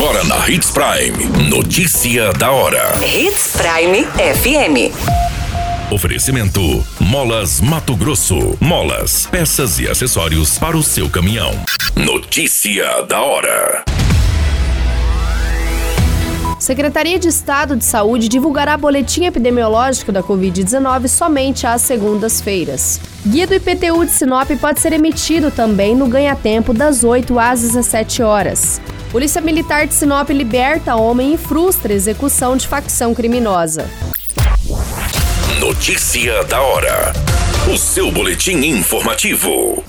Agora na Hits Prime. Notícia da hora. Hits Prime FM. Oferecimento: Molas Mato Grosso. Molas, peças e acessórios para o seu caminhão. Notícia da hora. Secretaria de Estado de Saúde divulgará boletim epidemiológico da Covid-19 somente às segundas-feiras. Guia do IPTU de Sinop pode ser emitido também no ganha-tempo das 8 às 17 horas. Polícia Militar de Sinop liberta homem e frustra execução de facção criminosa. Notícia da hora. O seu boletim informativo.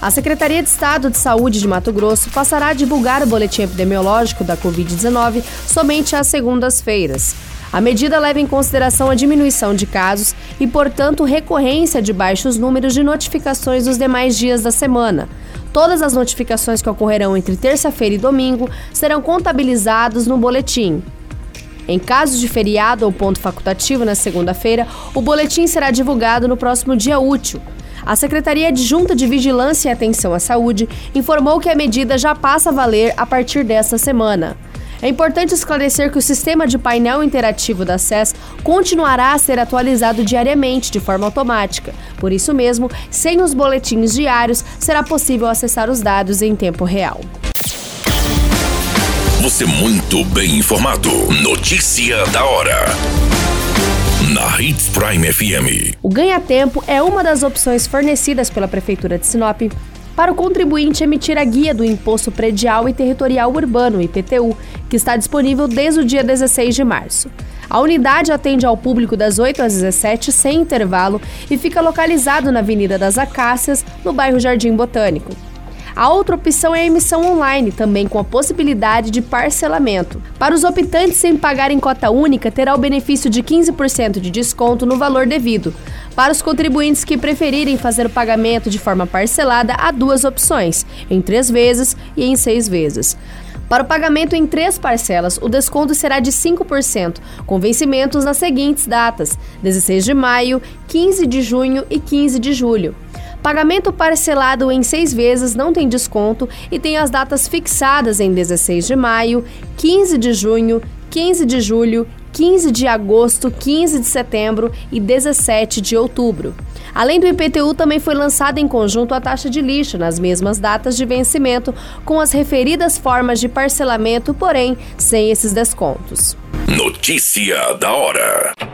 A Secretaria de Estado de Saúde de Mato Grosso passará a divulgar o boletim epidemiológico da Covid-19 somente às segundas-feiras. A medida leva em consideração a diminuição de casos e, portanto, recorrência de baixos números de notificações nos demais dias da semana. Todas as notificações que ocorrerão entre terça-feira e domingo serão contabilizadas no boletim. Em casos de feriado ou ponto facultativo na segunda-feira, o boletim será divulgado no próximo dia útil. A Secretaria Adjunta de Vigilância e Atenção à Saúde informou que a medida já passa a valer a partir desta semana. É importante esclarecer que o sistema de painel interativo da SES continuará a ser atualizado diariamente de forma automática. Por isso mesmo, sem os boletins diários, será possível acessar os dados em tempo real. Você muito bem informado. Notícia da hora na Hits Prime FM. O ganha-tempo é uma das opções fornecidas pela Prefeitura de Sinop para o contribuinte emitir a guia do Imposto Predial e Territorial Urbano, IPTU, que está disponível desde o dia 16 de março. A unidade atende ao público das 8 às 17 sem intervalo e fica localizado na Avenida das Acácias, no bairro Jardim Botânico. A outra opção é a emissão online, também com a possibilidade de parcelamento. Para os optantes sem pagar em cota única, terá o benefício de 15% de desconto no valor devido. Para os contribuintes que preferirem fazer o pagamento de forma parcelada, há duas opções: em três vezes e em seis vezes. Para o pagamento em três parcelas, o desconto será de 5%, com vencimentos nas seguintes datas: 16 de maio, 15 de junho e 15 de julho. Pagamento parcelado em seis vezes não tem desconto e tem as datas fixadas em 16 de maio, 15 de junho, 15 de julho, 15 de agosto, 15 de setembro e 17 de outubro. Além do IPTU, também foi lançada em conjunto a taxa de lixo nas mesmas datas de vencimento, com as referidas formas de parcelamento, porém sem esses descontos. Notícia da hora.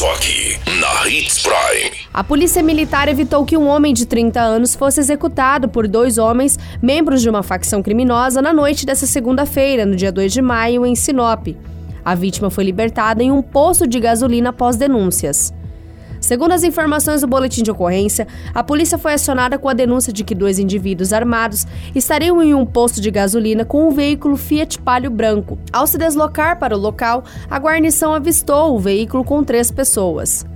Só aqui, na Hits Prime. A Polícia Militar evitou que um homem de 30 anos fosse executado por dois homens, membros de uma facção criminosa, na noite dessa segunda-feira, no dia 2 de maio, em Sinop. A vítima foi libertada em um posto de gasolina após denúncias. Segundo as informações do boletim de ocorrência, a polícia foi acionada com a denúncia de que dois indivíduos armados estariam em um posto de gasolina com um veículo Fiat Palio branco. Ao se deslocar para o local, a guarnição avistou o veículo com três pessoas.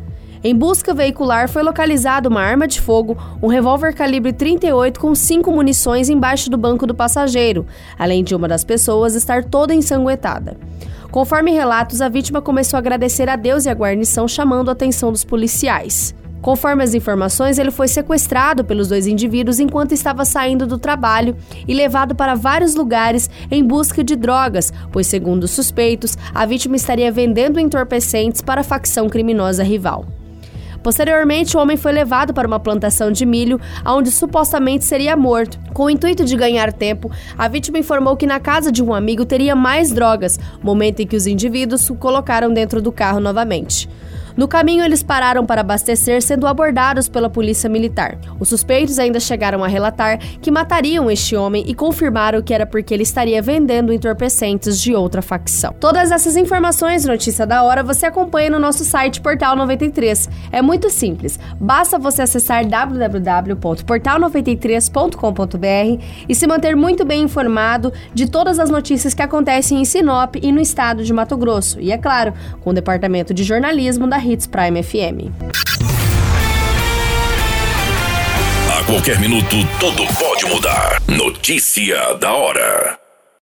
Em busca veicular foi localizada uma arma de fogo, um revólver calibre 38 com cinco munições embaixo do banco do passageiro, além de uma das pessoas estar toda ensanguentada. Conforme relatos, a vítima começou a agradecer a Deus e a guarnição, chamando a atenção dos policiais. Conforme as informações, ele foi sequestrado pelos dois indivíduos enquanto estava saindo do trabalho e levado para vários lugares em busca de drogas, pois, segundo os suspeitos, a vítima estaria vendendo entorpecentes para a facção criminosa rival. Posteriormente, o homem foi levado para uma plantação de milho, onde supostamente seria morto. Com o intuito de ganhar tempo, a vítima informou que na casa de um amigo teria mais drogas, momento em que os indivíduos o colocaram dentro do carro novamente. No caminho, eles pararam para abastecer, sendo abordados pela polícia militar. Os suspeitos ainda chegaram a relatar que matariam este homem e confirmaram que era porque ele estaria vendendo entorpecentes de outra facção. Todas essas informações, notícia da hora, você acompanha no nosso site Portal 93. É muito simples, basta você acessar www.portal93.com.br e se manter muito bem informado de todas as notícias que acontecem em Sinop e no estado de Mato Grosso. E é claro, com o departamento de jornalismo da Hits Prime FM. A qualquer minuto, tudo pode mudar. Notícia da hora.